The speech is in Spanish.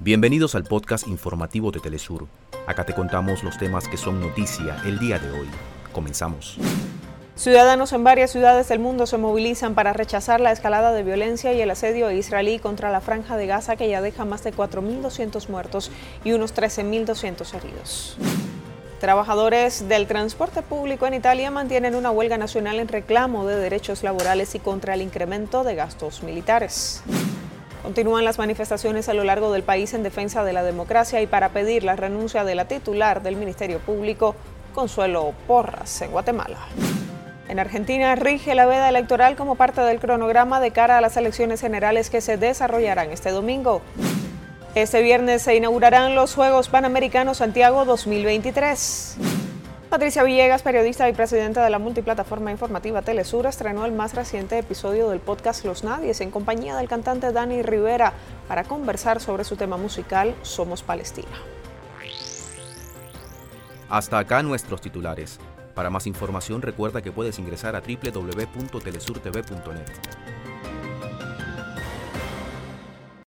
Bienvenidos al podcast informativo de Telesur. Acá te contamos los temas que son noticia el día de hoy. Comenzamos. Ciudadanos en varias ciudades del mundo se movilizan para rechazar la escalada de violencia y el asedio israelí contra la franja de Gaza que ya deja más de 4.200 muertos y unos 13.200 heridos. Trabajadores del transporte público en Italia mantienen una huelga nacional en reclamo de derechos laborales y contra el incremento de gastos militares. Continúan las manifestaciones a lo largo del país en defensa de la democracia y para pedir la renuncia de la titular del Ministerio Público, Consuelo Porras, en Guatemala. En Argentina rige la veda electoral como parte del cronograma de cara a las elecciones generales que se desarrollarán este domingo. Este viernes se inaugurarán los Juegos Panamericanos Santiago 2023. Patricia Villegas, periodista y presidenta de la multiplataforma informativa Telesur, estrenó el más reciente episodio del podcast Los Nadies en compañía del cantante Dani Rivera para conversar sobre su tema musical Somos Palestina. Hasta acá nuestros titulares. Para más información recuerda que puedes ingresar a www.telesurtv.net.